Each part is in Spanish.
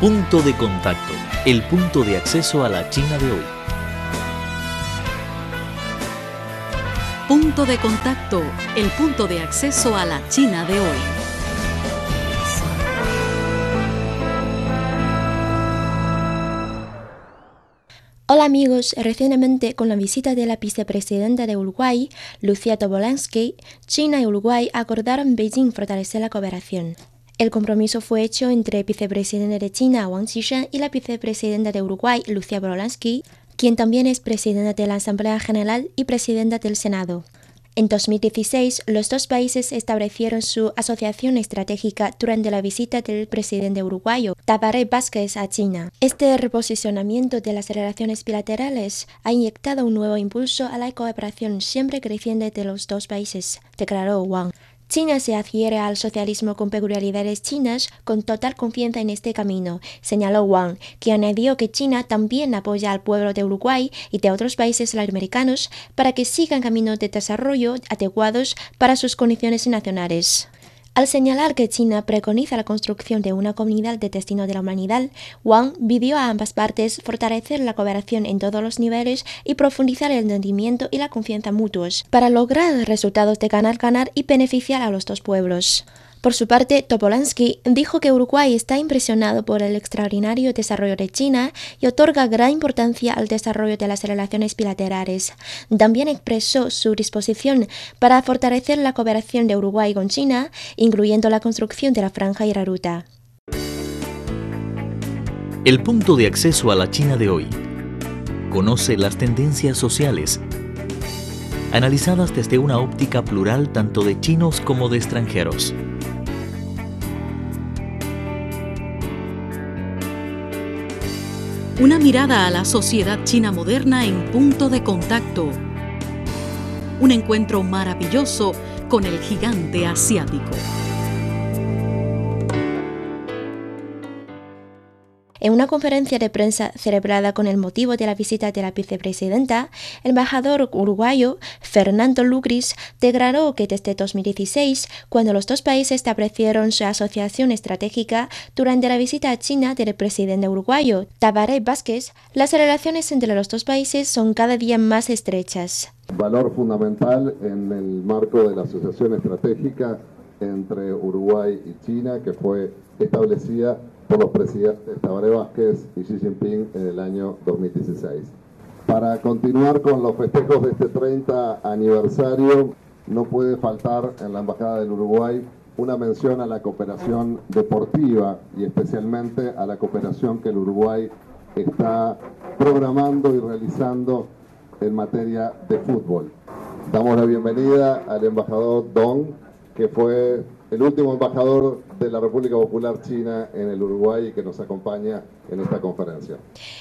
Punto de contacto, el punto de acceso a la China de hoy. Punto de contacto, el punto de acceso a la China de hoy. Hola amigos, recientemente con la visita de la vicepresidenta de Uruguay, Lucía Tobolansky, China y Uruguay acordaron en Beijing fortalecer la cooperación. El compromiso fue hecho entre el vicepresidente de China, Wang Qishan, y la vicepresidenta de Uruguay, Lucía Bolansky, quien también es presidenta de la Asamblea General y presidenta del Senado. En 2016, los dos países establecieron su asociación estratégica durante la visita del presidente uruguayo, Tabaré Vázquez, a China. Este reposicionamiento de las relaciones bilaterales ha inyectado un nuevo impulso a la cooperación siempre creciente de los dos países, declaró Wang. China se adhiere al socialismo con peculiaridades chinas con total confianza en este camino, señaló Wang, que añadió que China también apoya al pueblo de Uruguay y de otros países latinoamericanos para que sigan caminos de desarrollo adecuados para sus condiciones nacionales. Al señalar que China preconiza la construcción de una comunidad de destino de la humanidad, Wang pidió a ambas partes fortalecer la cooperación en todos los niveles y profundizar el entendimiento y la confianza mutuos para lograr resultados de ganar-ganar y beneficiar a los dos pueblos. Por su parte, Topolansky dijo que Uruguay está impresionado por el extraordinario desarrollo de China y otorga gran importancia al desarrollo de las relaciones bilaterales. También expresó su disposición para fortalecer la cooperación de Uruguay con China, incluyendo la construcción de la franja y la ruta. El punto de acceso a la China de hoy. Conoce las tendencias sociales analizadas desde una óptica plural tanto de chinos como de extranjeros. Una mirada a la sociedad china moderna en punto de contacto. Un encuentro maravilloso con el gigante asiático. En una conferencia de prensa celebrada con el motivo de la visita de la vicepresidenta, el embajador uruguayo Fernando Lucris declaró que desde 2016, cuando los dos países establecieron su asociación estratégica durante la visita a China del presidente uruguayo Tabaré Vázquez, las relaciones entre los dos países son cada día más estrechas. Valor fundamental en el marco de la asociación estratégica entre Uruguay y China que fue establecida por los presidentes Tabaré Vázquez y Xi Jinping en el año 2016. Para continuar con los festejos de este 30 aniversario, no puede faltar en la Embajada del Uruguay una mención a la cooperación deportiva y especialmente a la cooperación que el Uruguay está programando y realizando en materia de fútbol. Damos la bienvenida al embajador Dong, que fue el último embajador de la República Popular China en el Uruguay que nos acompaña en esta conferencia.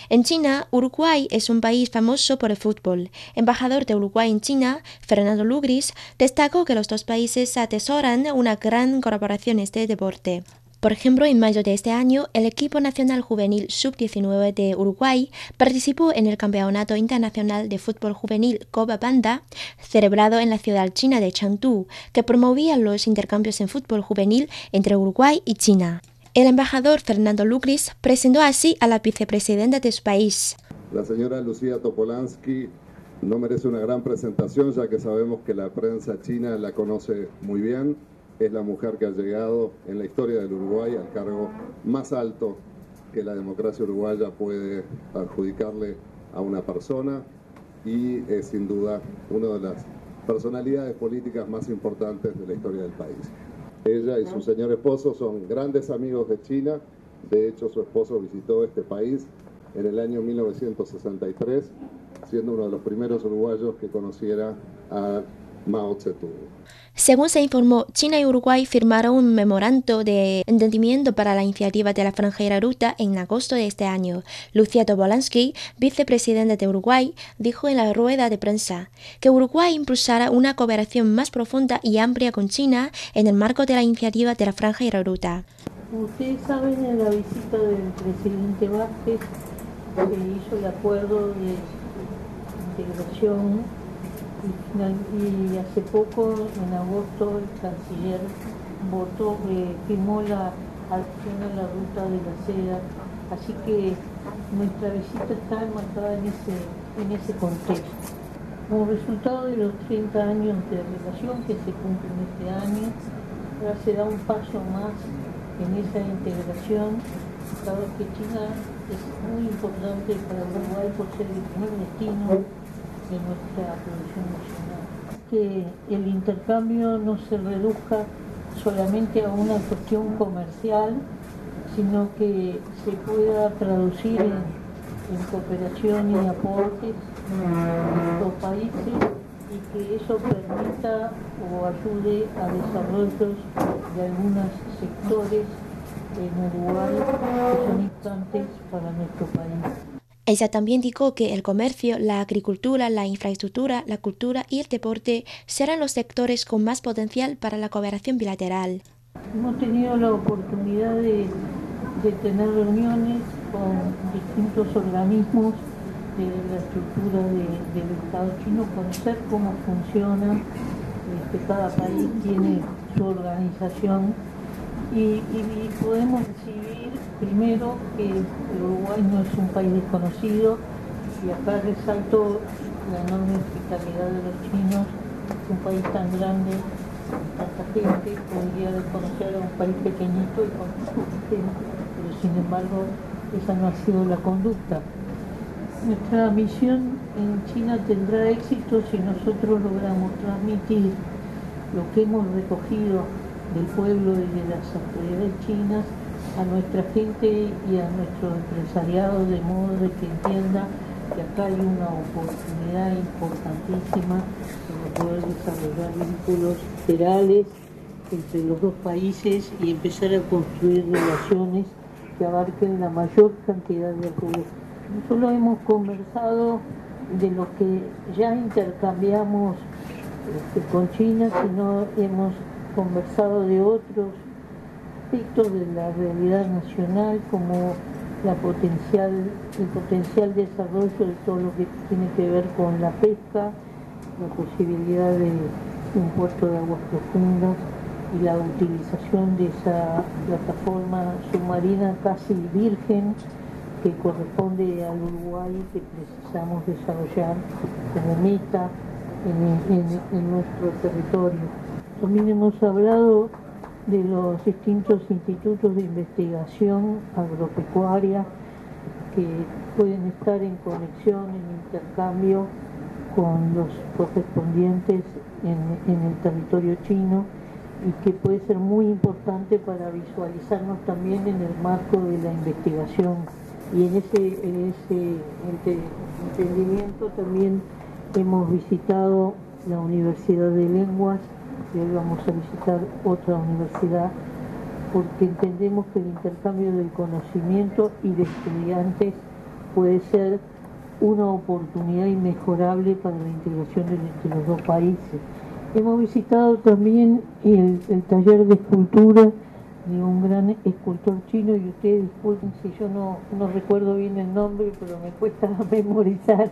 En China, Uruguay es un país famoso por el fútbol. Embajador de Uruguay en China, Fernando Lugris, destacó que los dos países atesoran una gran colaboración en este deporte. Por ejemplo, en mayo de este año, el equipo nacional juvenil sub-19 de Uruguay participó en el Campeonato Internacional de Fútbol Juvenil Copa Banda, celebrado en la ciudad china de Chengdu, que promovía los intercambios en fútbol juvenil entre Uruguay y China. El embajador Fernando Lucris presentó así a la vicepresidenta de su país. La señora Lucía Topolansky no merece una gran presentación, ya que sabemos que la prensa china la conoce muy bien es la mujer que ha llegado en la historia del Uruguay al cargo más alto que la democracia uruguaya puede adjudicarle a una persona y es sin duda una de las personalidades políticas más importantes de la historia del país. Ella y su señor esposo son grandes amigos de China, de hecho su esposo visitó este país en el año 1963, siendo uno de los primeros uruguayos que conociera a Mao Zedong. Según se informó, China y Uruguay firmaron un memorando de entendimiento para la iniciativa de la franjera ruta en agosto de este año. Lucía Tobolansky, vicepresidenta de Uruguay, dijo en la rueda de prensa que Uruguay impulsará una cooperación más profunda y amplia con China en el marco de la iniciativa de la franja y ruta. Ustedes saben en la visita del presidente Vázquez que hizo el acuerdo de integración y, hace poco, en agosto, el canciller votó, eh, firmó la tiene la ruta de la seda. Así que nuestra visita está enmarcada en ese, en ese contexto. Como resultado de los 30 años de relación que se cumplen este año, ahora se da un paso más en esa integración, dado que China es muy importante para Uruguay por ser el primer destino de nuestra producción nacional. Que el intercambio no se reduzca solamente a una cuestión comercial, sino que se pueda traducir en, cooperación y aportes en los países y que eso permita o ayude a desarrollos de algunos sectores en Uruguay que son importantes para nuestro país. Ella también dijo que el comercio, la agricultura, la infraestructura, la cultura y el deporte serán los sectores con más potencial para la cooperación bilateral. Hemos tenido la oportunidad de, tener reuniones con distintos organismos de la estructura del Estado chino, conocer cómo funciona, este, cada país tiene su organización y, podemos recibir primero que Uruguay no es un país desconocido y acá resalto la enorme hospitalidad de los chinos, un país tan grande, tanta gente, podría desconocer a un país pequeñito y con gente, pero sin embargo esa no ha sido la conducta. Nuestra misión en China tendrá éxito si nosotros logramos transmitir lo que hemos recogido del pueblo y de las autoridades chinas a nuestra gente y a nuestro empresariado de modo de que entienda que acá hay una oportunidad importantísima para poder desarrollar vínculos federales entre los dos países y empezar a construir relaciones que abarquen la mayor cantidad de acuerdos. No solo hemos conversado de lo que ya intercambiamos este, con China, sino hemos conversado de otros aspectos de la realidad nacional como la potencial, el potencial desarrollo de todo lo que tiene que ver con la pesca, la posibilidad de un puerto de aguas profundas y la utilización de esa plataforma submarina casi virgen que corresponde al Uruguay que precisamos desarrollar como meta en nuestro territorio. También hemos hablado de los distintos institutos de investigación agropecuaria que pueden estar en conexión, en intercambio con los correspondientes en, el territorio chino y que puede ser muy importante para visualizarnos también en el marco de la investigación. Y en ese, en ese entendimiento también hemos visitado la Universidad de Lenguas hoy vamos a visitar otra universidad porque entendemos que el intercambio del conocimiento y de estudiantes puede ser una oportunidad inmejorable para la integración entre los dos países. Hemos visitado también el, taller de escultura de un gran escultor chino y ustedes disculpen si yo no, no recuerdo bien el nombre, pero me cuesta memorizar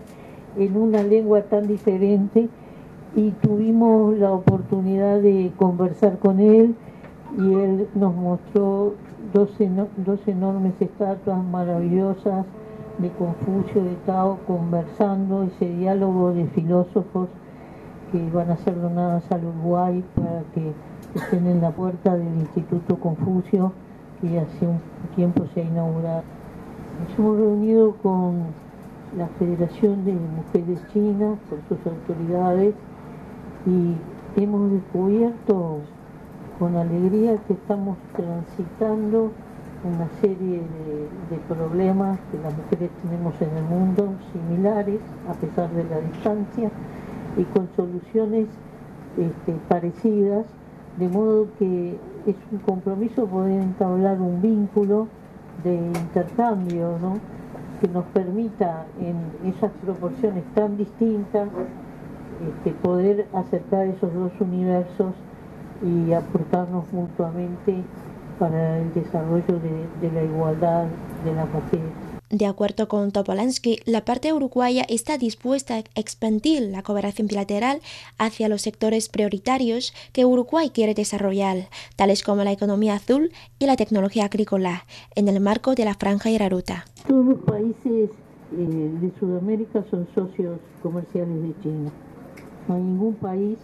en una lengua tan diferente y tuvimos la oportunidad de conversar con él y él nos mostró dos, dos enormes estatuas maravillosas de Confucio, de Tao, conversando, ese diálogo de filósofos que van a ser donadas al Uruguay para que estén en la puerta del Instituto Confucio que hace un tiempo se ha inaugurado. Nos hemos reunido con la Federación de Mujeres Chinas, con sus autoridades, y hemos descubierto con alegría que estamos transitando una serie de, problemas que las mujeres tenemos en el mundo, similares a pesar de la distancia, y con soluciones este, parecidas, de modo que es un compromiso poder entablar un vínculo de intercambio, que nos permita en esas proporciones tan distintas este, poder acercar esos dos universos y aportarnos mutuamente para el desarrollo de, la igualdad de la mujer. De acuerdo con Topolansky, la parte uruguaya está dispuesta a expandir la cooperación bilateral hacia los sectores prioritarios que Uruguay quiere desarrollar, tales como la economía azul y la tecnología agrícola, en el marco de la Franja y la Ruta. Todos los países eh, de Sudamérica son socios comerciales de China. No hay ningún país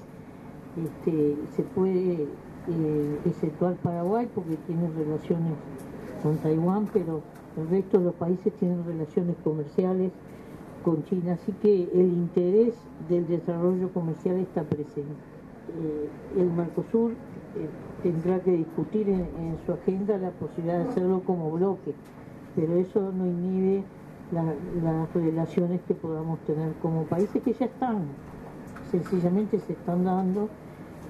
este, se puede eh, exceptuar Paraguay porque tiene relaciones con Taiwán, pero el resto de los países tienen relaciones comerciales con China, así que el interés del desarrollo comercial está presente. Eh, el Mercosur eh, tendrá que discutir en, su agenda la posibilidad de hacerlo como bloque, pero eso no inhibe las relaciones que podamos tener como países que ya están, sencillamente se están dando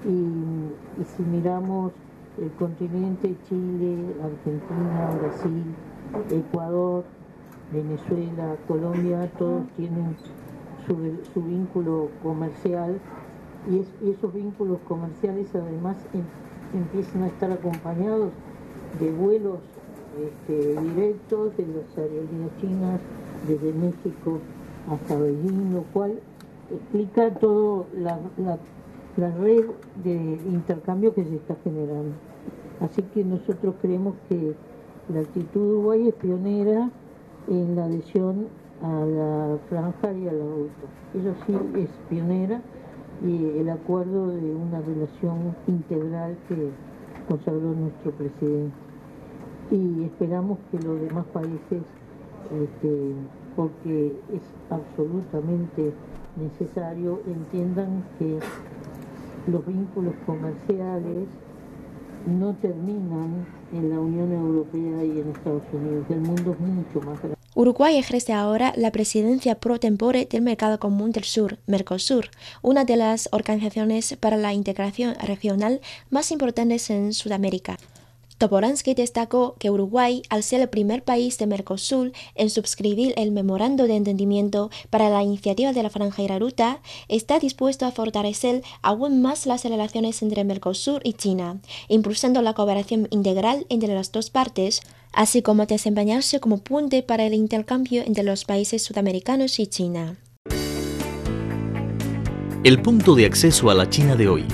y si miramos el continente, Chile, Argentina, Brasil, Ecuador, Venezuela, Colombia, todos tienen su, vínculo comercial y, esos vínculos comerciales además em, empiezan a estar acompañados de vuelos este, directos de las aerolíneas chinas desde México hasta Beijing, lo cual explica toda la, la red de intercambio que se está generando. Así que nosotros creemos que la actitud de Uruguay es pionera en la adhesión a la franja y a la ruta. Eso sí es pionera y el acuerdo de una relación integral que consagró nuestro presidente. Y esperamos que los demás países, este, porque es absolutamente necesario, entiendan que los vínculos comerciales no terminan en la Unión Europea y en Estados Unidos. El mundo es mucho más grande. Uruguay ejerce ahora la presidencia pro tempore del Mercado Común del Sur, Mercosur, una de las organizaciones para la integración regional más importantes en Sudamérica. Toporansky destacó que Uruguay, al ser el primer país de Mercosur en suscribir el memorando de entendimiento para la iniciativa de la Franja y la Ruta, está dispuesto a fortalecer aún más las relaciones entre Mercosur y China, impulsando la cooperación integral entre las dos partes, así como desempeñarse como puente para el intercambio entre los países sudamericanos y China. El punto de acceso a la China de hoy.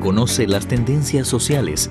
Conoce las tendencias sociales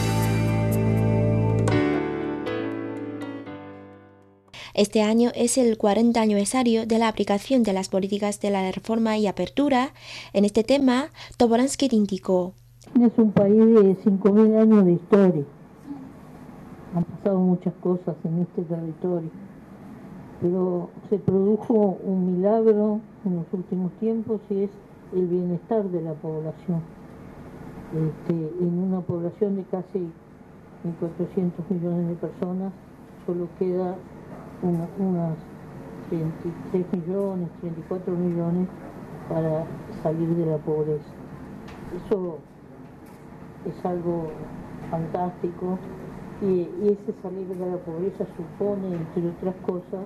Este año es el 40 aniversario de la aplicación de las políticas de la reforma y apertura. En este tema, Toboransky indicó. Es un país de 5.000 años de historia. Han pasado muchas cosas en este territorio, pero se produjo un milagro en los últimos tiempos y es el bienestar de la población. Este, en una población de casi 1.400 millones de personas, solo queda unas 33 millones, 34 millones para salir de la pobreza. Eso es algo fantástico y, ese salir de la pobreza supone, entre otras cosas,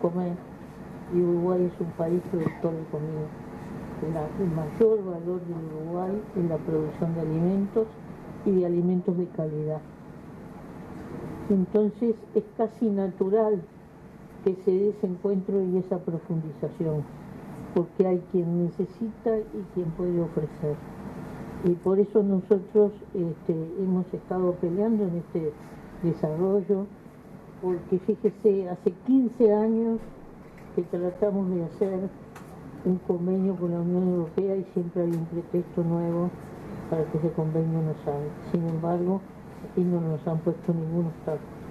comer. Y Uruguay es un país productor de comida. el mayor valor de Uruguay es la producción de alimentos y de alimentos de calidad. Entonces es casi natural ese encuentro y esa profundización, porque hay quien necesita y quien puede ofrecer. Y por eso nosotros este, hemos estado peleando en este desarrollo, porque fíjese, hace 15 años que tratamos de hacer un convenio con la Unión Europea y siempre hay un pretexto nuevo para que ese convenio no salga. Sin embargo, aquí no nos han puesto ningún obstáculo.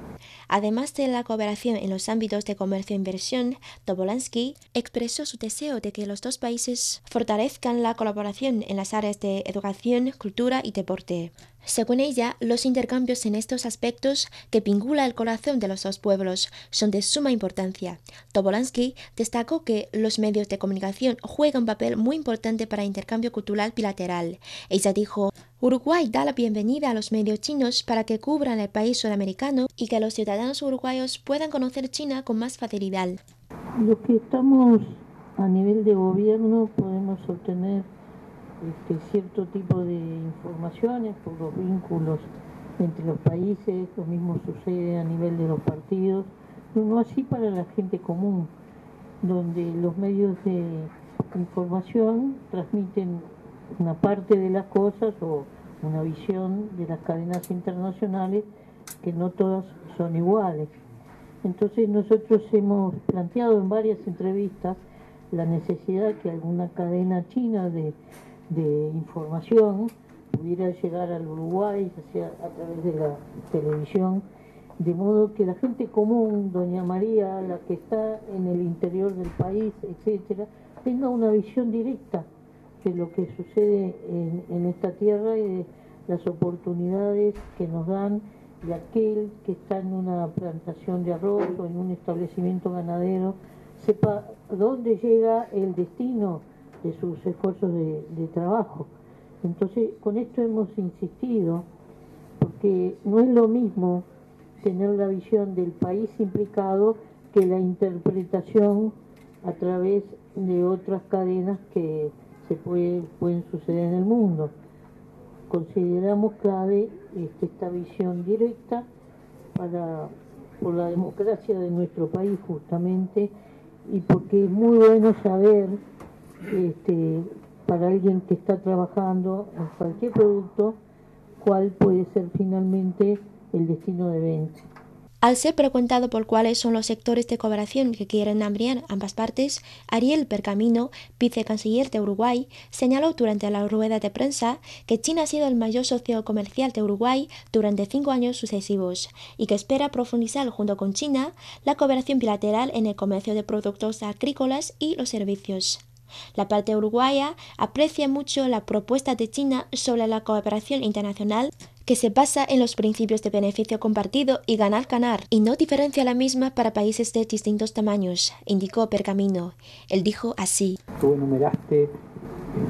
Además de la cooperación en los ámbitos de comercio e inversión, Tobolansky expresó su deseo de que los dos países fortalezcan la colaboración en las áreas de educación, cultura y deporte. Según ella, los intercambios en estos aspectos que vincula el corazón de los dos pueblos son de suma importancia. Tobolansky destacó que los medios de comunicación juegan un papel muy importante para el intercambio cultural bilateral. Ella dijo, Uruguay da la bienvenida a los medios chinos para que cubran el país sudamericano y que los ciudadanos uruguayos puedan conocer China con más facilidad. Los que estamos a nivel de gobierno podemos obtener este, cierto tipo de informaciones por los vínculos entre los países, lo mismo sucede a nivel de los partidos, no así para la gente común, donde los medios de información transmiten una parte de las cosas o una visión de las cadenas internacionales que no todas son iguales. Entonces nosotros hemos planteado en varias entrevistas la necesidad que alguna cadena china de, información pudiera llegar al Uruguay, a través de la televisión, de modo que la gente común, doña María, la que está en el interior del país, etcétera, tenga una visión directa de lo que sucede en, esta tierra y de las oportunidades que nos dan de aquel que está en una plantación de arroz o en un establecimiento ganadero, sepa dónde llega el destino de sus esfuerzos de, trabajo. Entonces, con esto hemos insistido, porque no es lo mismo tener la visión del país implicado que la interpretación a través de otras cadenas que pueden suceder en el mundo. Consideramos clave este, esta visión directa para, por la democracia de nuestro país justamente y porque es muy bueno saber este, para alguien que está trabajando en cualquier producto cuál puede ser finalmente el destino de venta. Al ser preguntado por cuáles son los sectores de cooperación que quieren ampliar ambas partes, Ariel Percamino, vicecanciller de Uruguay, señaló durante la rueda de prensa que China ha sido el mayor socio comercial de Uruguay durante cinco años sucesivos y que espera profundizar junto con China la cooperación bilateral en el comercio de productos agrícolas y los servicios. La parte uruguaya aprecia mucho la propuesta de China sobre la cooperación internacional que se basa en los principios de beneficio compartido y ganar-ganar, y no diferencia la misma para países de distintos tamaños, indicó Pergamino. Él dijo así. Tú enumeraste eh,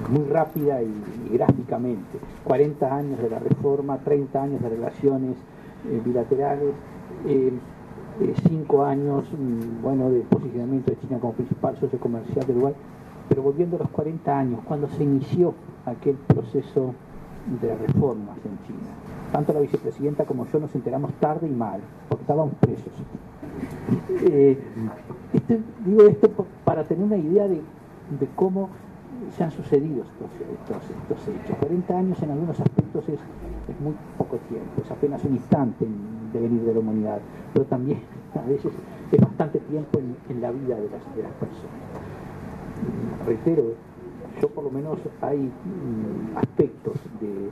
muy rápida y, gráficamente 40 años de la reforma, 30 años de relaciones eh, bilaterales, 5 eh, años mm, bueno, de posicionamiento de China como principal socio comercial del Uruguay, pero volviendo a los 40 años, cuando se inició aquel proceso de reformas en China. Tanto la vicepresidenta como yo nos enteramos tarde y mal, porque estábamos presos. Eh, este, digo esto para tener una idea de, cómo se han sucedido estos, hechos. 40 años en algunos aspectos es, muy poco tiempo, es apenas un instante en devenir de la humanidad, pero también a veces es bastante tiempo en, la vida de las personas. Reitero, yo por lo menos hay mm, aspectos de,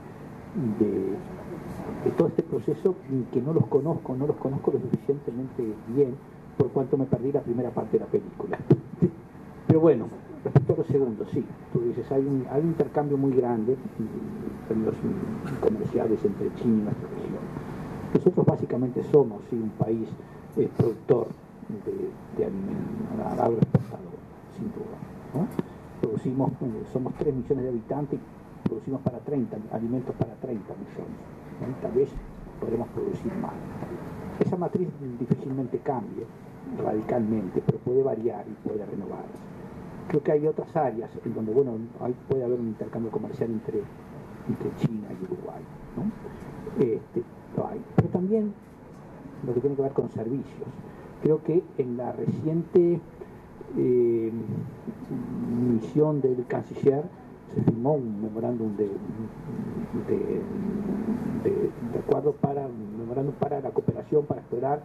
todo este proceso que no los conozco, no los conozco lo suficientemente bien, por cuanto me perdí la primera parte de la película. Pero bueno, respecto a lo segundo, sí, tú dices, hay un, intercambio muy grande en términos comerciales entre China y nuestra región. Nosotros básicamente somos un país eh, productor de, de alimentos, agroexportador, sin duda. ¿No? producimos, eh, somos 3 millones de habitantes producimos para 30, alimentos para 30 millones. Tal vez podremos producir más. Esa matriz difícilmente cambie radicalmente, pero puede variar y puede renovarse. Creo que hay otras áreas en donde bueno, puede haber un intercambio comercial entre, entre China y Uruguay. Este, Pero también lo que tiene que ver con servicios. Creo que en la reciente eh, misión del canciller se firmó un memorándum de, acuerdo para memorándum para la cooperación, para explorar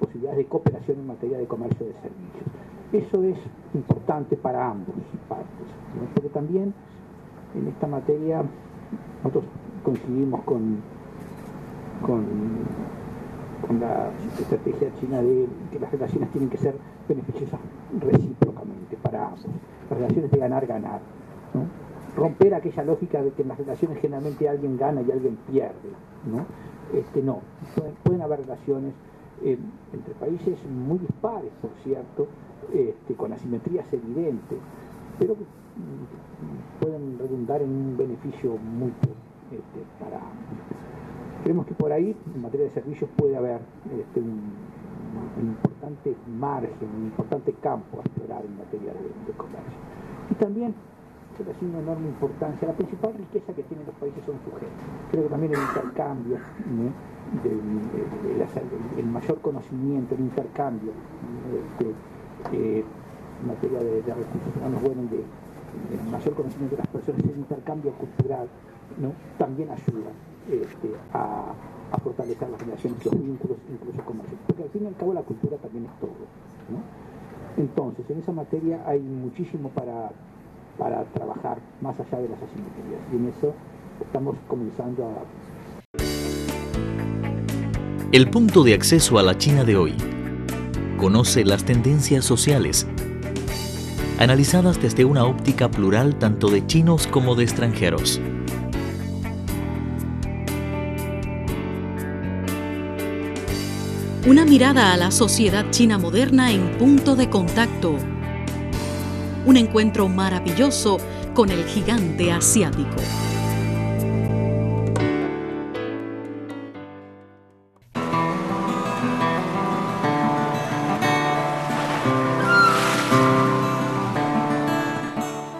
posibilidades de cooperación en materia de comercio de servicios. Eso es importante para ambos partes, porque también en esta materia nosotros coincidimos con, con la estrategia china de que las relaciones tienen que ser beneficiosas recíprocamente para ambos. Las relaciones de ganar-ganar. Romper aquella lógica de que en las relaciones generalmente alguien gana y alguien pierde. ¿no? Este, no. Pueden, haber relaciones eh, entre países muy dispares, por cierto, este, con asimetrías evidentes, pero mm, pueden redundar en un beneficio mutuo este, para ambos. Creemos que por ahí, en materia de servicios, puede haber este, un, un importante margen, un importante campo a explorar en materia de, comercio. Y también se le asigna enorme importancia. La principal riqueza que tienen los países son sus gente. Creo que también el intercambio, el, mayor conocimiento, el intercambio este, en materia de, recursos humanos, bueno, el mayor conocimiento de las personas, el intercambio cultural, ¿no? también ayuda este, a fortalecer las relaciones, los vínculos, incluso comerciales. Porque al fin y al cabo la cultura también es todo. Entonces, en esa materia hay muchísimo para, para trabajar más allá de las asimetrías. Y en eso estamos comenzando a... El punto de acceso a la China de hoy. Conoce las tendencias sociales, analizadas desde una óptica plural tanto de chinos como de extranjeros. Una mirada a la sociedad china moderna en punto de contacto. Un encuentro maravilloso con el gigante asiático.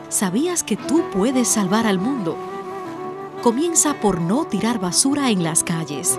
¿Sabías que tú puedes salvar al mundo? Comienza por no tirar basura en las calles.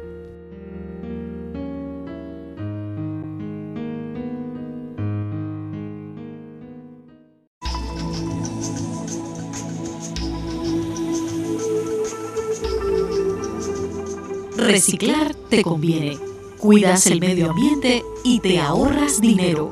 Reciclar te conviene. Cuidas el medio ambiente y te ahorras dinero.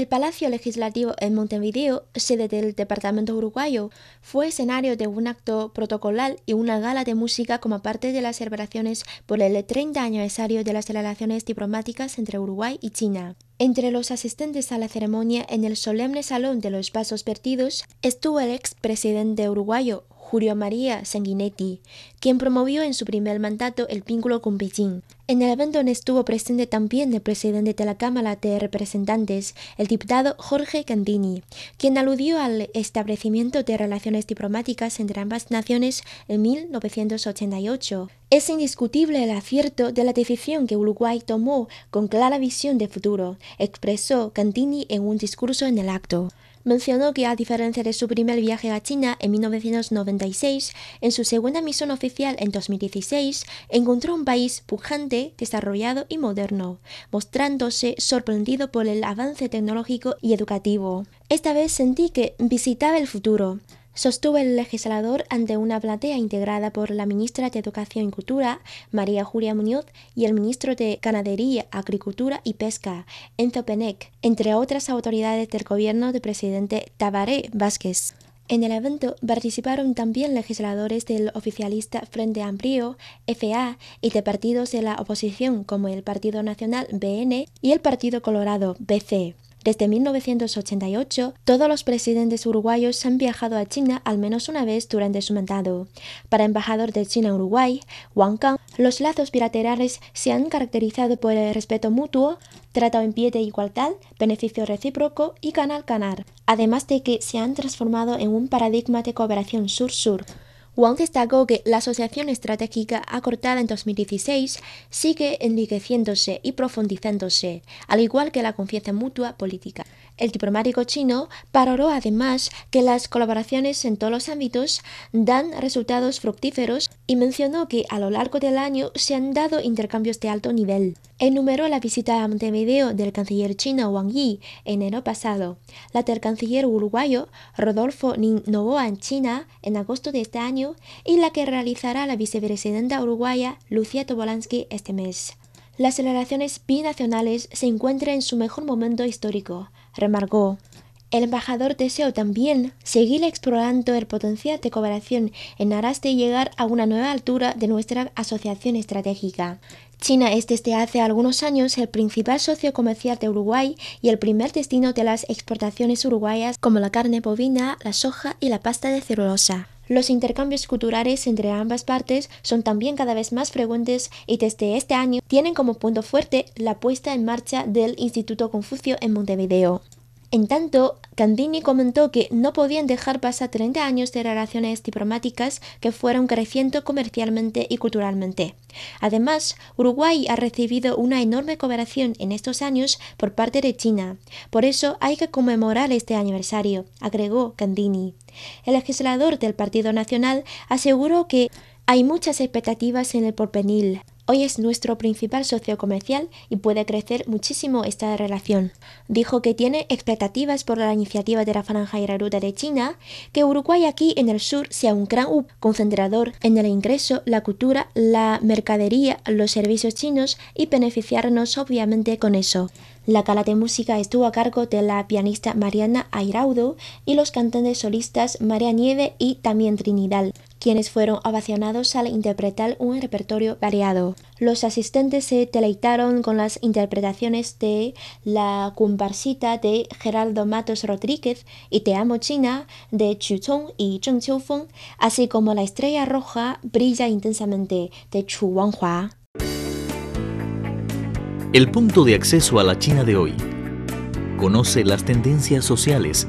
El Palacio Legislativo en Montevideo, sede del Departamento Uruguayo, fue escenario de un acto protocolar y una gala de música como parte de las celebraciones por el 30 aniversario de las relaciones diplomáticas entre Uruguay y China. Entre los asistentes a la ceremonia en el solemne salón de los vasos vertidos estuvo el expresidente uruguayo Julio María Sanguinetti, quien promovió en su primer mandato el vínculo con Beijing. En el evento estuvo presente también el presidente de la Cámara de Representantes, el diputado Jorge Candini, quien aludió al establecimiento de relaciones diplomáticas entre ambas naciones en 1988. Es indiscutible el acierto de la decisión que Uruguay tomó con clara visión de futuro, expresó Candini en un discurso en el acto mencionó que a diferencia de su primer viaje a China en 1996, en su segunda misión oficial en 2016 encontró un país pujante, desarrollado y moderno, mostrándose sorprendido por el avance tecnológico y educativo. Esta vez sentí que visitaba el futuro sostuvo el legislador ante una platea integrada por la ministra de Educación y Cultura, María Julia Muñoz, y el ministro de Ganadería, Agricultura y Pesca, Enzo Penec, entre otras autoridades del gobierno del presidente Tabaré Vázquez. En el evento participaron también legisladores del oficialista Frente Amplio, FA, y de partidos de la oposición como el Partido Nacional BN y el Partido Colorado BC. Desde 1988, todos los presidentes uruguayos han viajado a China al menos una vez durante su mandato. Para embajador de China-Uruguay, Wang Kang, los lazos bilaterales se han caracterizado por el respeto mutuo, trato en pie de igualdad, beneficio recíproco y canal-canar, además de que se han transformado en un paradigma de cooperación sur-sur. Wang destacó que la asociación estratégica acortada en 2016 sigue enriqueciéndose y profundizándose, al igual que la confianza mutua política. El diplomático chino valoró además que las colaboraciones en todos los ámbitos dan resultados fructíferos y mencionó que a lo largo del año se han dado intercambios de alto nivel. Enumeró la visita a Montevideo del canciller chino Wang Yi en enero pasado, la del canciller uruguayo Rodolfo Novoa en China en agosto de este año y la que realizará la vicepresidenta uruguaya Lucia Tobolansky este mes. Las relaciones binacionales se encuentran en su mejor momento histórico, remarcó. El embajador deseó también seguir explorando el potencial de cooperación en aras de llegar a una nueva altura de nuestra asociación estratégica. China es desde hace algunos años el principal socio comercial de Uruguay y el primer destino de las exportaciones uruguayas como la carne bovina, la soja y la pasta de celulosa. Los intercambios culturales entre ambas partes son también cada vez más frecuentes y desde este año tienen como punto fuerte la puesta en marcha del Instituto Confucio en Montevideo. En tanto, Candini comentó que no podían dejar pasar 30 años de relaciones diplomáticas que fueron creciendo comercialmente y culturalmente. Además, Uruguay ha recibido una enorme cooperación en estos años por parte de China. Por eso hay que conmemorar este aniversario, agregó Candini. El legislador del Partido Nacional aseguró que hay muchas expectativas en el porvenir. Hoy es nuestro principal socio comercial y puede crecer muchísimo esta relación. Dijo que tiene expectativas por la iniciativa de la Franja y la Ruta de China, que Uruguay aquí en el sur sea un gran hub concentrador en el ingreso, la cultura, la mercadería, los servicios chinos y beneficiarnos obviamente con eso. La cala de música estuvo a cargo de la pianista Mariana Airaudo y los cantantes solistas María Nieve y también Trinidad, quienes fueron ovacionados al interpretar un repertorio variado. Los asistentes se deleitaron con las interpretaciones de La comparsita de Geraldo Matos Rodríguez y Te amo China de Chu Cong y Zheng Qiufeng, así como La estrella roja brilla intensamente de Chu Wanghua. El punto de acceso a la China de hoy. Conoce las tendencias sociales,